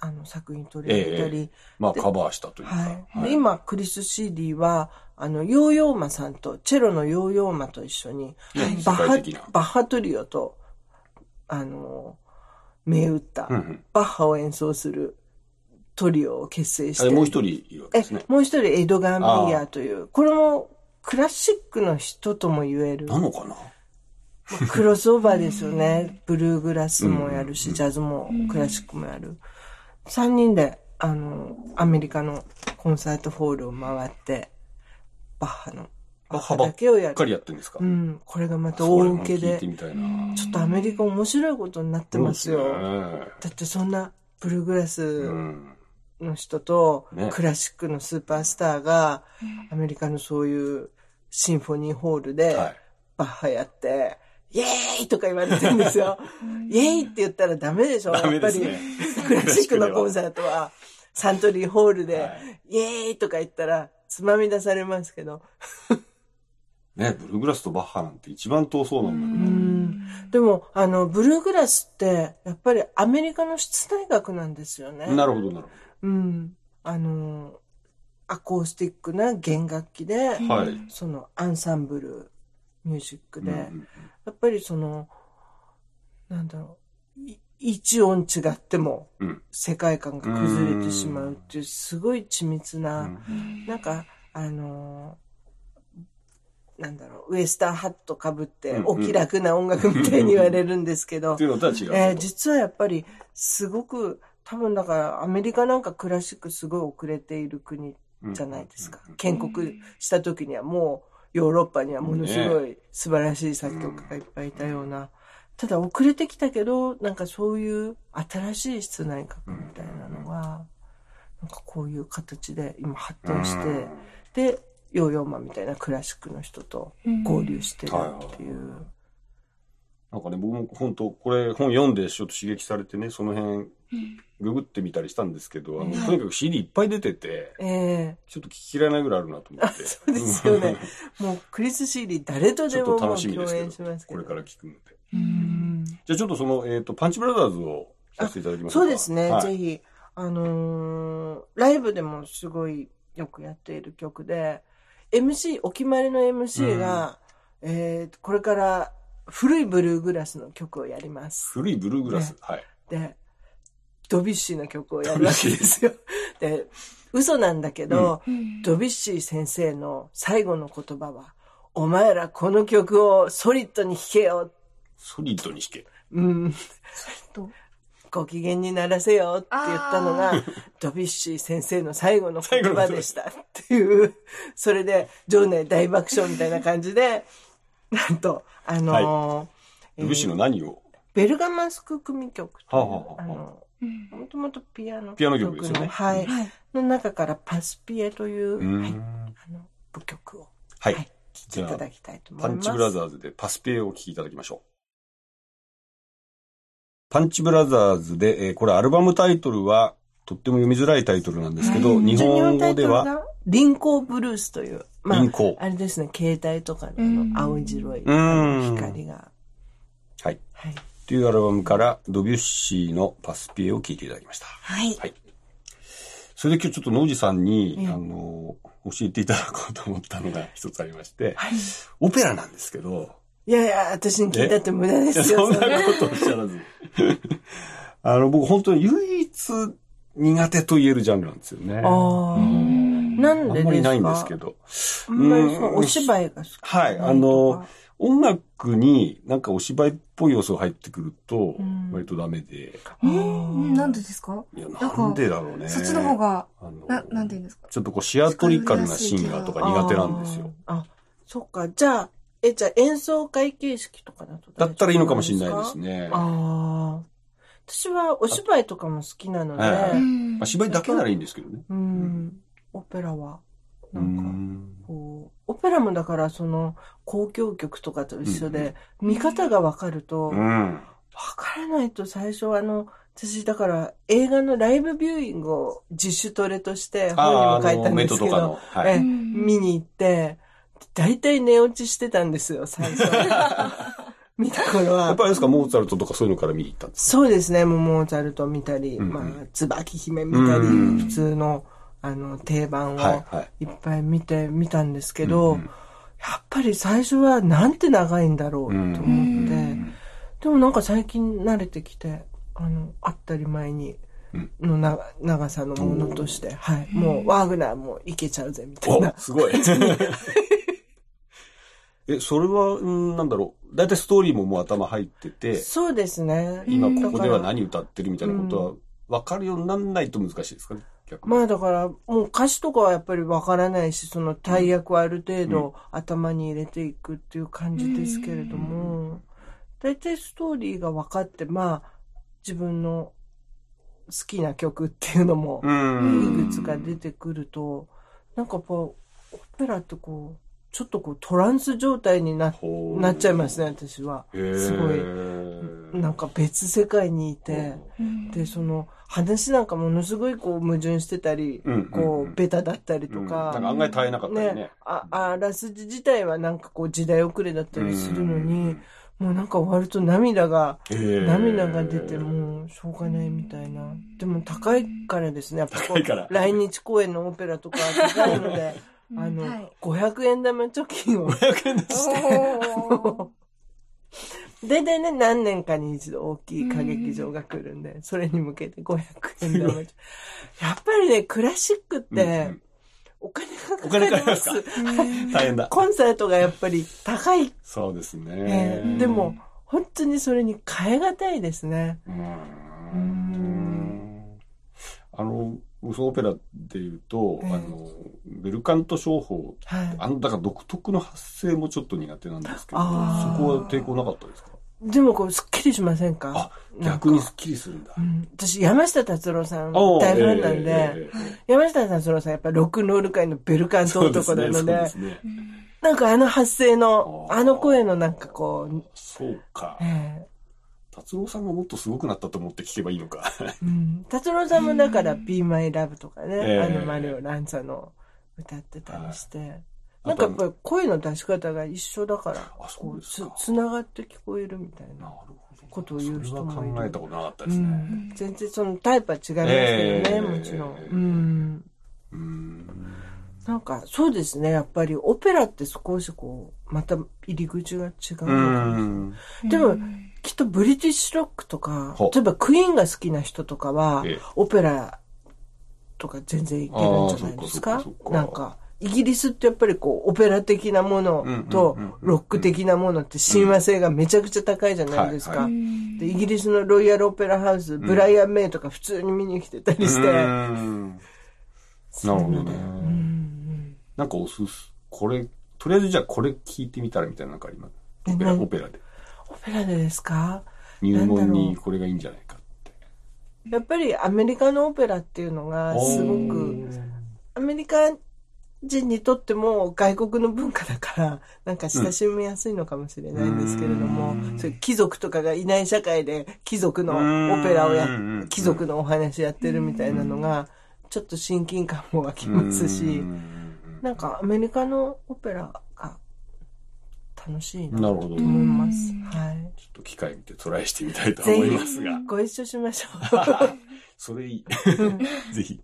あの、作品取り入れたり、まあカバーしたというか。はい。で、今、クリス・シーディは、あの、ヨーヨーマさんと、チェロのヨーヨーマと一緒に、ねバッハトリオと、あの、銘打ったうんうん、バッハを演奏するトリオを結成して。もう一人いるわけえですね、。もう一人エドガー・メイヤーという、これもクラシックの人とも言える。なのかな？クロスオーバーですよね。ブルーグラスもやるし、ジャズもクラシックもやる。三人で、あの、アメリカのコンサートホールを回って、バッハの、バッハだけをやる。ばっかりやってるんですか？うん、これがまたそ大受けで。ちょっとアメリカ面白いことになってますよ。だってそんなブルーグラスうん。の人とねクラシックのスーパースターがアメリカのそういうシンフォニーホールではい。バッハやって、イエーイとか言われてるんですよ。イエーイって言ったらダメでしょダメやっぱりですね。クラシックのコンサートはサントリーホールで、はいイエーイとか言ったらつまみ出されますけど。ね、ブルーグラスとバッハなんて一番遠そうな音楽うだんでも、あの、ブルーグラスって、やっぱりアメリカの室内楽なんですよね。なるほど、なるうん。あの、アコースティックな弦楽器で。はい。そのアンサンブルミュージックで、うんうんやっぱりその、なんだろう、い一音違ってもうん世界観が崩れてしまうっていう、すごい緻密な、うんなんか、あのなんだろう、ウエスタンハットかぶってうん、お気楽な音楽みたいに言われるんですけどって、いうのとは違う。えー実はやっぱり、すごく、多分だから、アメリカなんかクラシックすごい遅れている国じゃないですかうん。建国した時にはもう、ヨーロッパにはものすごい素晴らしい作曲家がいっぱいいたような。ただ遅れてきたけど、なんかそういう新しい室内楽みたいなのが、なんかこういう形で今発展して、で、ヨーヨーマンみたいなクラシックの人と合流してるっていう。なんかね、僕も本当、これ本読んでちょっと刺激されてね、その辺、ググってみたりしたんですけど、あの、とにかく CD いっぱい出てて、ええちょっと聞ききれないぐらいあるなと思って。そうですよね。<laughs> もうクリス・シーリー誰とでも楽しみですけ共演しますど。これから聞くので。うんじゃあちょっとその、えっ、と、パンチブラザーズを聞かせていただきましょうか。そうですね、はいぜひ。あのーライブでもすごいよくやっている曲で、MC、お決まりの MC が、えーこれから古いブルーグラスの曲をやります。古いブルーグラス？ねはい。で、ドビュッシーの曲をやるわけですよ。<laughs> で、嘘なんだけど、ドビュッシー先生の最後の言葉は、お前らこの曲をソリッドに弾けよ。っソリッドに弾け。うん。とご機嫌にならせよって言ったのが、ドビュッシー先生の最後の言葉でした。っていう、それで場内大爆笑みたいな感じで、なんと、あのードビュッシーの何を？ベルガマスク組曲という、はあはあはああ。の、もともとピアノピアノ曲ですよねはい、はいの中からパスピエという、はい、あの、部曲を、はい。はい、聴いていただきたいと思います。パンチブラザーズでパスペをお聴きいただきましょう。パンチブラザーズで、えーこれアルバムタイトルは、とっても読みづらいタイトルなんですけど、日本語では、は、輪行ブルースという、まあ輪行、あれですね、携帯とかの青白い光が、はい。はい。というアルバムから、ドビュッシーのパスピエを聴いていただきました。はい。はい。それで今日ちょっと野地さんに、ええあの、教えていただこうと思ったのが一つありまして、はい。オペラなんですけど、いやいや、私に聞いたって無駄ですよ。<laughs> そんなことおっしゃらず。<laughs> あの、僕本当に唯一苦手と言えるジャンルなんですよね。ああ。なんでですか？あんまりないんですけど。あんまりそううんお芝居が好き。はい、あの、音楽になんかお芝居っぽい要素が入ってくるとん、割とダメで。うんなんでですか？いや、なんでだろうね。そっちの方が、な、なんて言うんですか？ちょっとこうシアトリカルなシンガーとか苦手なんですよ。あそっか。じゃあ、え、じゃあ演奏会形式とかだとだったらいいのかもしれないですね。ね。ああ。私はお芝居とかも好きなので、あ、芝居だけならいいんですけどね。うん、オペラは、なうんか、ん。こう、オペラもだからその、交響曲とかと一緒で、見方がわかると、わうん。からないと最初はあの、私だから映画のライブビューイングを自主トレとして本にも書いたんですけど。はい。え見に行って、大体寝落ちしてたんですよ、最初。<laughs> 見た頃はやっぱ。りですか、モーツァルトとかそういうのから見に行ったんですそうですね、もうモーツァルト見たり、うんうんまあ、椿姫見たり、うん普通の、あの、定番をはいっぱい見てみたんですけど、うんうんやっぱり最初はなんて長いんだろうと思って、うんでもなんか最近慣れてきて、あの、当たり前に、うんのな長さのものとして、はい。もう、ワーグナーもいけちゃうぜ、みたいなお、。すごい。<laughs> え、それは、うんなんだろう。だいたいストーリーももう頭入ってて、そうですね。今ここでは何歌ってるみたいなことは分かるようにならないと難しいですかね、逆に。まあだから、もう歌詞とかはやっぱりわからないし、その大役はある程度頭に入れていくっていう感じですけれども、大体ストーリーが分かって、まあ、自分の好きな曲っていうのも、うん。いくつか出てくると、なんかやっぱ、オペラってこう、ちょっとこうトランス状態にななっちゃいますね、私は。すごい、なんか別世界にいて、で、その、話なんかものすごいこう矛盾してたり、うんうんこうん。う、ベタだったりとうん。か、なんか案外絶えなかったりね。あ、あらすじ自体はなんかこう時代遅れだったりするのに、もうなんか終わると涙が、涙が出てもうしょうがないみたいな。でも高いからですね、やっぱこ高いから。う、来日公演のオペラとか高いので、<laughs> あの、はい500円玉貯金を。お大体ね、何年かに一度大きい歌劇場が来るんで、それに向けて500円玉貯金。やっぱりね、クラシックっうんうてん、お金がかかりますす。ー大変だ。<laughs> コンサートがやっぱり高い。そうですねえ。ーでも、本当にそれに変え難いですね。うーうんん。あの、そのオペラで言うと、ええ。あの、ベルカント商法、はい。あの、だから独特の発声もちょっと苦手なんですけど、そこは抵抗なかったですか？でもこう、すっきりしませんか？逆にスッキリするんだ。う。ん、私、山下達郎さん大ファンなんで、えええええ山下達郎さんやっぱロックンロール界のベルカント男なので、ですね。なんかあの発声の、あの声のなんかこう、そうか。ええ達郎さんがもっとすごくなったと思って聞けばいいのか。うん。達郎さんもだから、Be My Love とかね、ええあのマリオ・ランサの歌ってたりして、はいなんかやっぱり声の出し方が一緒だから、あそこうつうですか、つながって聞こえるみたいな。ことを言う人もいるそれは考えたことなかったでうすね。ん。全然そのタイプは違いますけどね、ええもちろん。うん。うーん。なんか、そうですね。やっぱり、オペラって少しこう、また入り口が違うの。でも、きっとブリティッシュロックとかほ、例えばクイーンが好きな人とかはええ、オペラとか全然いけるんじゃないですか？なんか、イギリスってやっぱりこう、オペラ的なものとロック的なものって親和性がめちゃくちゃ高いじゃないですか。でイギリスのロイヤルオペラハウス、ブライアン・メイとか普通に見に来てたりして、<laughs> なるほどね。なんかおすす、これ、とりあえずじゃあこれ聞いてみたらみたいななんかあります？オペラ、え何オペラで。オペラでですか？入門にこれがいいんじゃないかって。やっぱりアメリカのオペラっていうのがすごく、アメリカ人にとっても外国の文化だから、なんか親しみやすいのかもしれないんですけれども、そういう貴族とかがいない社会で貴族のオペラをやうん、貴族のお話やってるみたいなのが、ちょっと親近感も湧きますし、なんかアメリカのオペラが楽しいなとなるほど。思います。はい。ちょっと機会見てトライしてみたいと思いますが。ご一緒しましょそれいい。<laughs> ぜひ。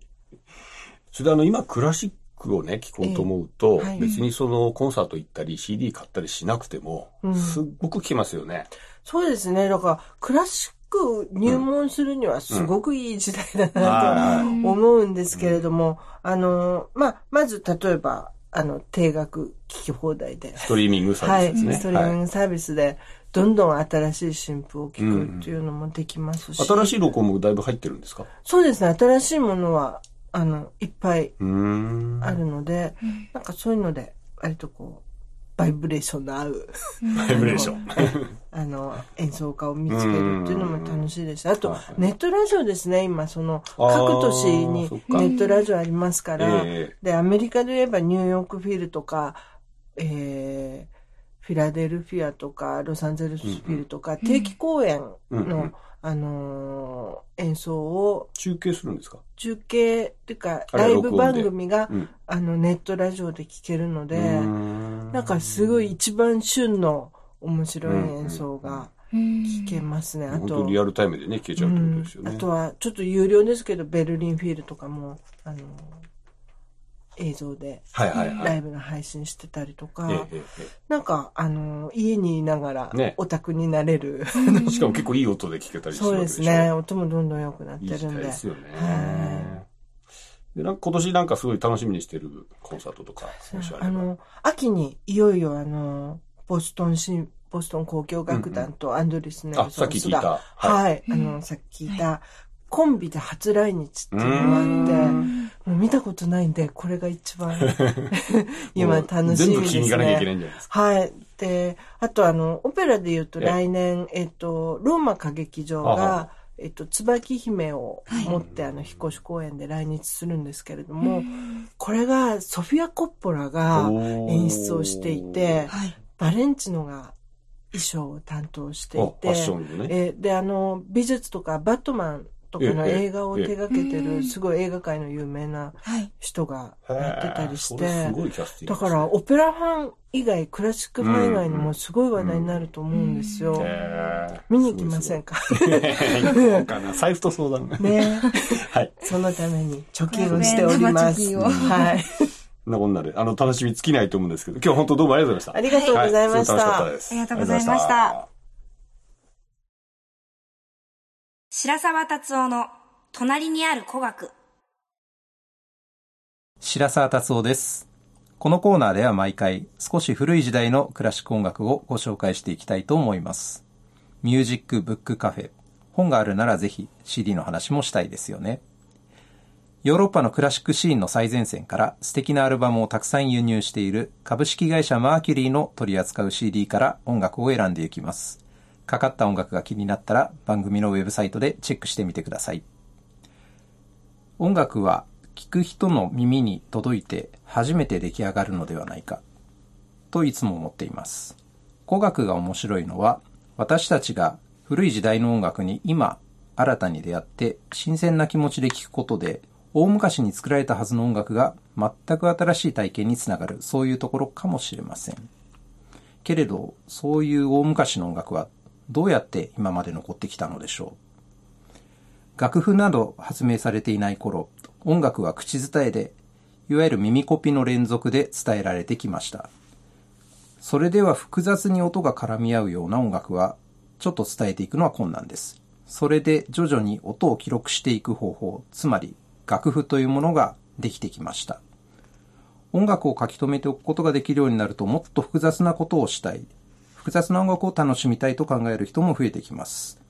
それであの、今クラシックをね、聴こうと思うと、ええはい別にそのコンサート行ったり CD 買ったりしなくても、うんすっごく聴けますよね。う。そうですね。だから、クラシック入門するにはすごくいい時代だなと思うんですけれども、あの、まあ、まず例えば、あの、定額聞き放題で。ストリーミングサはい、ービスですね。ストリーミンはいグサービスで、どんどん新しい新譜を聞くっていうのもできますし。新しい録音もだいぶ入ってるんですか？そうですね、新しいものは、あの、いっぱいうーん。あるので、なんかそういうので、割とこう、バイブレーションの合う、バイブレーション。<laughs> あの、演奏家を見つけるっていうのも楽しいです。あとはい、ネットラジオですね、今、その、各都市にネットラジオありますから、ええ。で、アメリカで言えばニューヨークフィルとか、えー、フィラデルフィアとか、ロサンゼルスフィルとか、定期公演の、あのー演奏を中継するんですか？中継っていうか、ライブ番組が、うん。あの、ネットラジオで聴けるので、なんかすごい一番旬の面白い演奏が聴けますね。あとリアルタイムでね、聞けちゃうってことですよね。あとは、ちょっと有料ですけど、ベルリンフィールとかも、あの、映像ではいはいはい。ライブの配信してたりとか、ええええなんか、あの、家にいながらね。オタクになれる、え <laughs> えしかも結構いい音で聞けたりするそうでわけでしょ。すね。音もどんどん良くなってるんで。代ですよね。はで、なんか今年なんかすごい楽しみにしてるコンサートとか、あの、秋にいよいよあの、ボストンシン、ボストン交響楽団とアンドリス・ネルソンあさっき聞いた。が。はい。はい、あの、さっき聞いた、コンビで初来日っていうのうがあって、もう見たことないんで、これが一番 <laughs> 今楽しみですね。全部聞きに行かなきゃいけないんじゃないですか？はい。で、あとあの、オペラで言うとええ来年、えっと、ローマ歌劇場が、えっと、椿姫を持って、あの、引っ越し公演で来日するんですけれども、これが、ソフィア・コッポラが演出をしていて、はい。バレンチノが衣装を担当していて、ね。えーで、あの、美術とか、バットマンとかの映画を手掛けてる、すごい映画界の有名な。人がやってたりして、だから、オペラファン以外、クラシックファン以外にもすごい話題になると思うんですよ。見に行きませんか行こうかな。財布と相談。ねはい。そのために貯金をしております。はい。そんなこんなで、あの、楽しみ尽きないと思うんですけど、今日本当どうもありがとうございました。ありがとうございました楽しかったです。ありがとうございました白沢達夫の隣にある古学。白沢達夫です。このコーナーでは毎回少し古い時代のクラシック音楽をご紹介していきたいと思います。ミュージックブックカフェ。本があるならぜひ CD の話もしたいですよね。ヨーロッパのクラシックシーンの最前線から素敵なアルバムをたくさん輸入している株式会社マーキュリーの取り扱う CD から音楽を選んでいきます。かかった音楽が気になったら番組のウェブサイトでチェックしてみてください。音楽は聴く人の耳に届いて初めて出来上がるのではないかといつも思っています古楽が面白いのは私たちが古い時代の音楽に今新たに出会って新鮮な気持ちで聴くことで大昔に作られたはずの音楽が全く新しい体験につながるそういうところかもしれませんけれどそういう大昔の音楽はどうやって今まで残ってきたのでしょう？楽譜など発明されていない頃、音楽は口伝えで、いわゆる耳コピの連続で伝えられてきました。それでは複雑に音が絡み合うような音楽は、ちょっと伝えていくのは困難です。それで徐々に音を記録していく方法、つまり楽譜というものができてきました。音楽を書き留めておくことができるようになるともっと複雑なことをしたい。複雑な音楽を楽しみたいと考える人も増えてきます。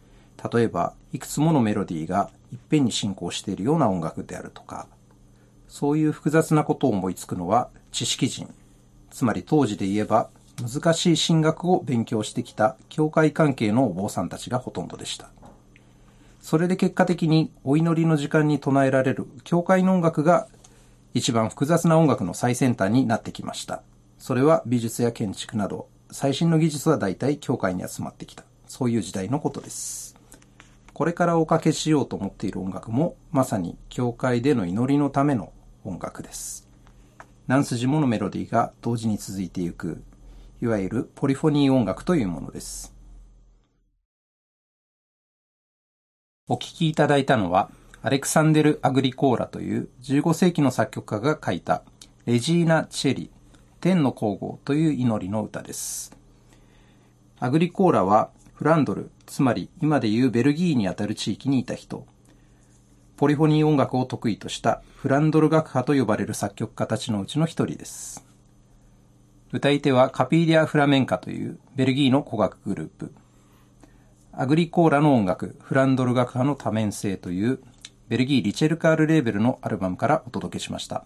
例えば、いくつものメロディーがいっぺんに進行しているような音楽であるとか、そういう複雑なことを思いつくのは知識人。つまり当時で言えば難しい神学を勉強してきた教会関係のお坊さんたちがほとんどでした。それで結果的にお祈りの時間に唱えられる教会の音楽が一番複雑な音楽の最先端になってきました。それは美術や建築など最新の技術は大体教会に集まってきた。そういう時代のことです。これからおかけしようと思っている音楽もまさに教会での祈りのための音楽です。何筋ものメロディーが同時に続いていく、いわゆるポリフォニー音楽というものです。お聴きいただいたのは、アレクサンデル・アグリコーラという15世紀の作曲家が書いたレジーナ・チェリ、天の皇后という祈りの歌です。アグリコーラはフランドル、つまり今でいうベルギーにあたる地域にいた人。ポリフォニー音楽を得意としたフランドル学派と呼ばれる作曲家たちのうちの一人です。歌い手はカピーリア・フラメンカというベルギーの古楽グループ。アグリコーラの音楽、フランドル楽派の多面性というベルギーリチェルカールレーベルのアルバムからお届けしました。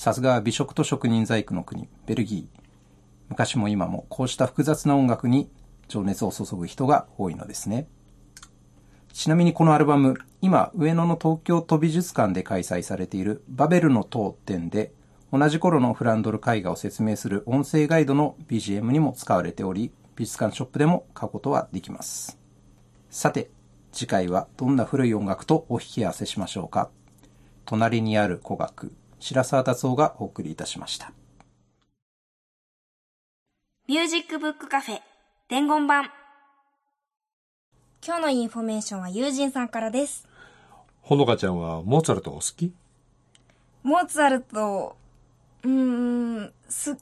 さすがは美食と職人細工の国、ベルギー。昔も今もこうした複雑な音楽に情熱を注ぐ人が多いのですね。ちなみにこのアルバム、今、上野の東京都美術館で開催されているバベルの塔展で、同じ頃のフランドル絵画を説明する音声ガイドの BGM にも使われており、美術館ショップでも買うことはできます。さて、次回はどんな古い音楽とお引き合わせしましょうか。隣にある古楽、白沢達夫がお送りいたしました。ミュージックブックカフェ伝言板今日のインフォメーションは友人さんからです。ほのかちゃんはモーツァルトお好き？モーツァルト、うーん、す、好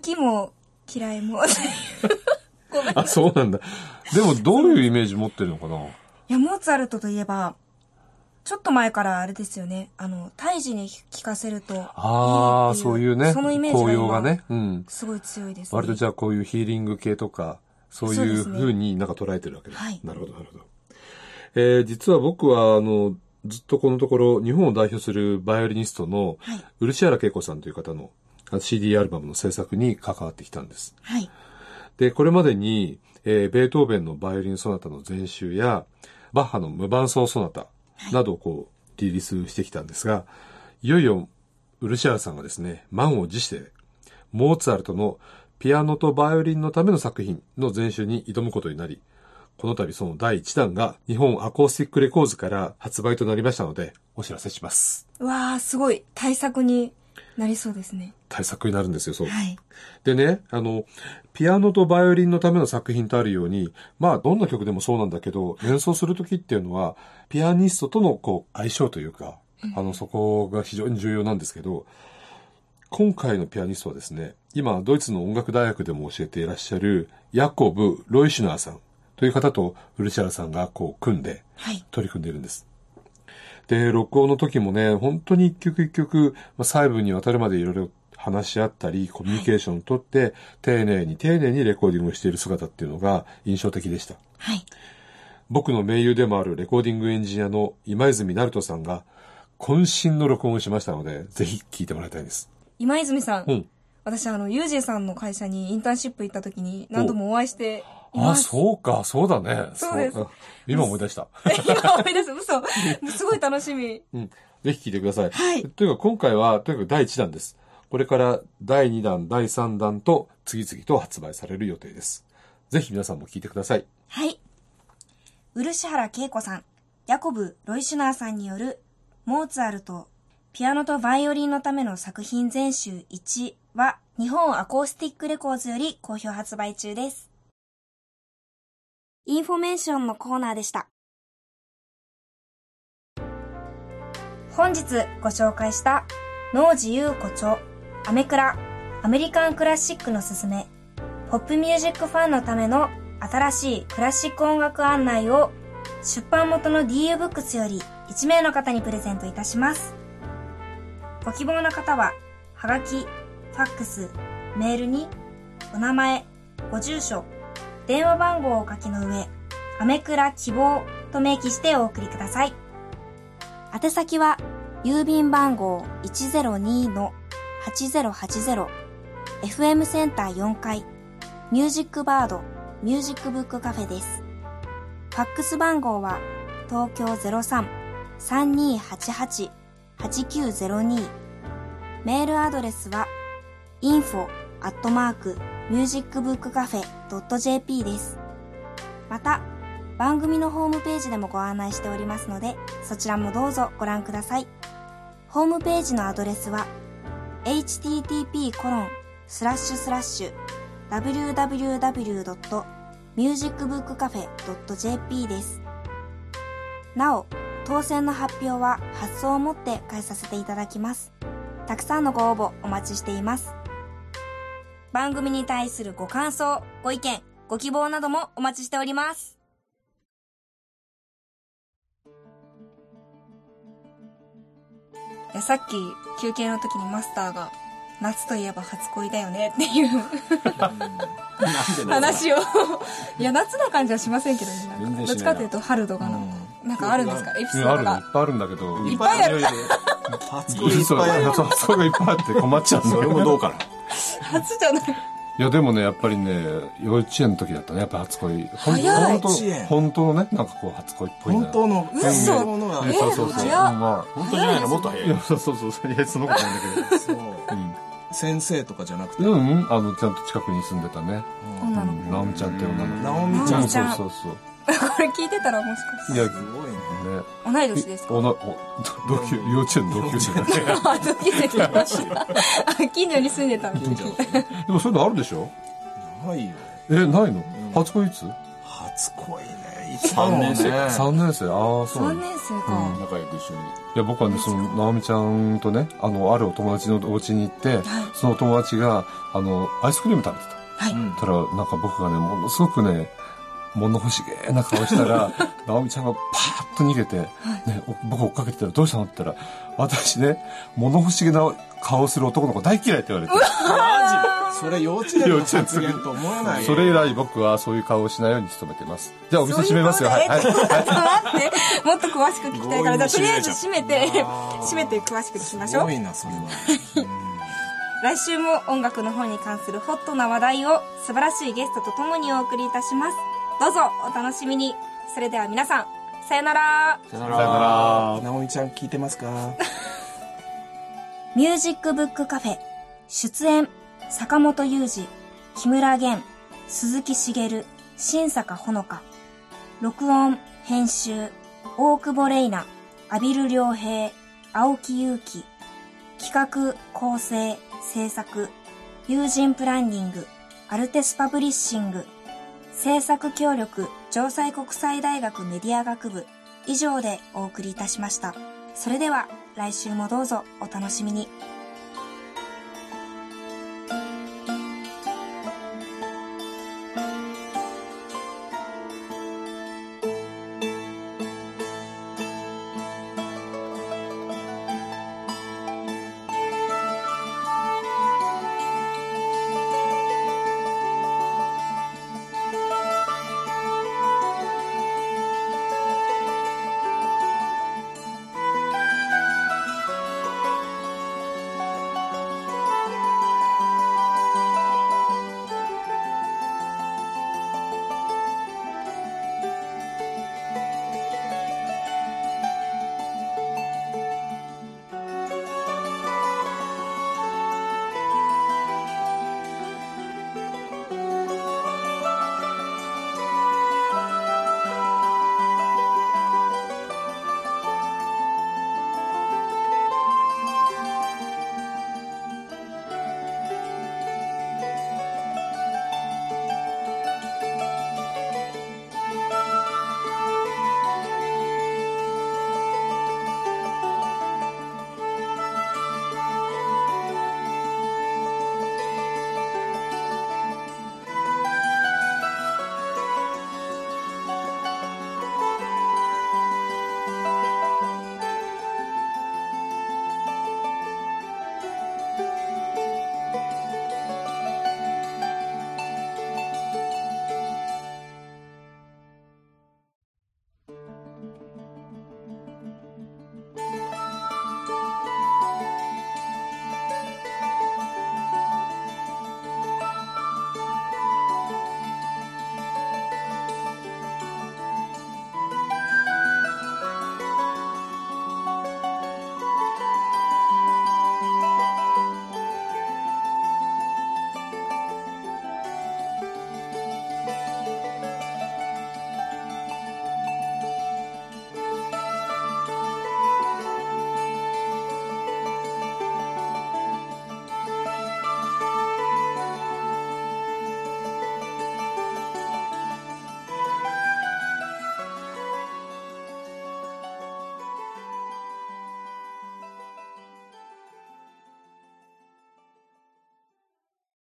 きも嫌いも。ごめん。あ、そうなんだ。でもどういうイメージ持ってるのかな？いや、モーツァルトといえば、ちょっと前からあれですよね。あの、胎児に聞かせると。ああ、そういうね。そのイメージ紅ががね。うん。すごい強いですね。割とじゃあこういうヒーリング系とか、そういうそうになんか捉えてるわけだ。はいなるほど、なるほど。えー、実は僕は、あの、ずっとこのところ、日本を代表するバイオリニストの、はい漆原恵子さんという方のあ CD アルバムの制作に関わってきたんです。はい。で、これまでに、えーベートーベンのバイオリンソナタの全集や、バッハの無伴奏ソナタなどをこう、リリースしてきたんですが、いよいよ、漆原さんがですね、満を持して、モーツァルトのピアノとバイオリンのための作品の全集に挑むことになり、この度その第1弾が日本アコースティックレコーズから発売となりましたので、お知らせします。うわー、すごい。大作になりそうですね。大作になるんですよ、そう。はい。でね、あの、ピアノとバイオリンのための作品とあるように、まあ、どんな曲でもそうなんだけど、演奏するときっていうのは、ピアニストとのこう、相性というか、あの、そこが非常に重要なんですけど、今回のピアニストはですね、今、ドイツの音楽大学でも教えていらっしゃる、ヤコブ・ロイシュナーさんという方と、ウルシャラさんがこう、組んで、はい。取り組んでいるんです。で、録音の時もね、本当に一曲一曲、まあ、細部にわたるまでいろいろ話し合ったり、コミュニケーションをとって、丁寧に丁寧にレコーディングをしている姿っていうのが印象的でした。はい。僕の盟友でもあるレコーディングエンジニアの今泉成人さんが、渾身の録音をしましたので、ぜひ聞いてもらいたいです。今泉さん。うん。私、あの、ユージンさんの会社にインターンシップ行った時に何度もお会いしていあ。そうか、そうだね。そうですあ今思い出した。<laughs> 今思い出す。嘘。すごい楽しみ。うん。ぜひ聞いてください。はいというか今回は、とにかく第1弾です。これから第2弾、第3弾と次々と発売される予定です。ぜひ皆さんも聞いてください。はい。漆原啓子さん、ヤコブ・ロイシュナーさんによる、モーツァルト、ピアノとバイオリンのための作品全集1は、日本アコースティックレコーズより好評発売中です。インフォメーションのコーナーでした。本日ご紹介した、能地祐子著、アメクラ、アメリカンクラシックのすすめ、ポップミュージックファンのための新しいクラシック音楽案内を出版元の DU ブックスより1名の方にプレゼントいたします。ご希望の方は、はがき、ファックス、メールに、お名前、ご住所、電話番号をお書きの上、アメクラ希望と明記してお送りください。宛先は、郵便番号102-8080 FM センター4階ミュージックバードミュージックブックカフェです。ファックス番号は東京03-3288-8902メールアドレスは info アットマークミュージックブックカフェ .jp です。また、番組のホームページでもご案内しておりますので、そちらもどうぞご覧ください。ホームページのアドレスは http://www.musicbookcafe.jp です。なお、当選の発表は発送をもって返させていただきます。たくさんのご応募お待ちしています。番組に対するご感想、ご意見、ご希望などもお待ちしております。いや、さっき休憩の時にマスターが、夏といえば初恋だよねっていう話を。いや、夏な感じはしませんけどね。どっちかというと春とかの。なんかあるんですか？エピソいやあるのいードがっ。ぱいあるんだけど。いっぱいある。初いっぱいがいっぱいあって困っちゃうんだそれもどうかな。<laughs> 初じゃない。いや、でもね、やっぱりね、幼稚園の時だったね、やっぱ初恋。本当本当のね、なんかこう、初恋っぽいな。本当の、嘘本当のがえそうそうそう。ま本当じゃないのもっとあ、早いいや、そうそうそう。いや、そのことなんだけそう。先生とかじど。ど。うん。うん、あの、ちゃんと近くに住んでたね。女のなおみちゃんって女の子。なおみちゃんうんちゃんそうそうこれ聞いてたらもしかそう。いや、すごいね。ね。同い年ですか？おな、お、同級、幼稚園の同級生だね。<laughs> あ、同級生って話あ近所に住んでたみたいな聞いた。でもそういうのあるでしょ？ないよ。え、ないの？初恋いつ？初恋ね。いつだろうね。?3 年生？ああ、そうな3んだ。年生か。仲良く一緒に。いや、僕はね、その、直美ちゃんとね、あの、あるお友達のお家に行って、そのお友達が、あの、アイスクリーム食べてた。はい。うんたら、なんか僕がね、ものすごくね、物欲しげな顔したら、<laughs> 直美ちゃんがパーッと逃げて、ね、お僕追っかけてたら、どうしたのって言ったら、私ね、物欲しげな顔する男の子大嫌いって言われて、それ幼稚園の発言と思わない。それ以来僕はそういう顔をしないように努めてます。じゃあお店閉めますよ。はい。はい。ちょっと待って。もっと詳しく聞きたいから、じゃあとりあえず閉めて、<laughs> 閉めて詳しく聞きましょうすご。いな、それは。<laughs> 来週も音楽の方に関するホットな話題を素晴らしいゲストと共にお送りいたします。どうぞお楽しみに。それでは皆さん、さよなら。さよなさよなら。なおみちゃん聞いてますか？ミュージックブックカフェ、出演、坂本雄二、木村玄、鈴木茂、新坂ほのか。録音、編集、大久保玲奈、阿比留良平、青木祐希。企画、構成、制作、友人プランニング、アルテスパブリッシング。制作協力、城西国際大学メディア学部。以上でお送りいたしました。それでは、来週もどうぞお楽しみに。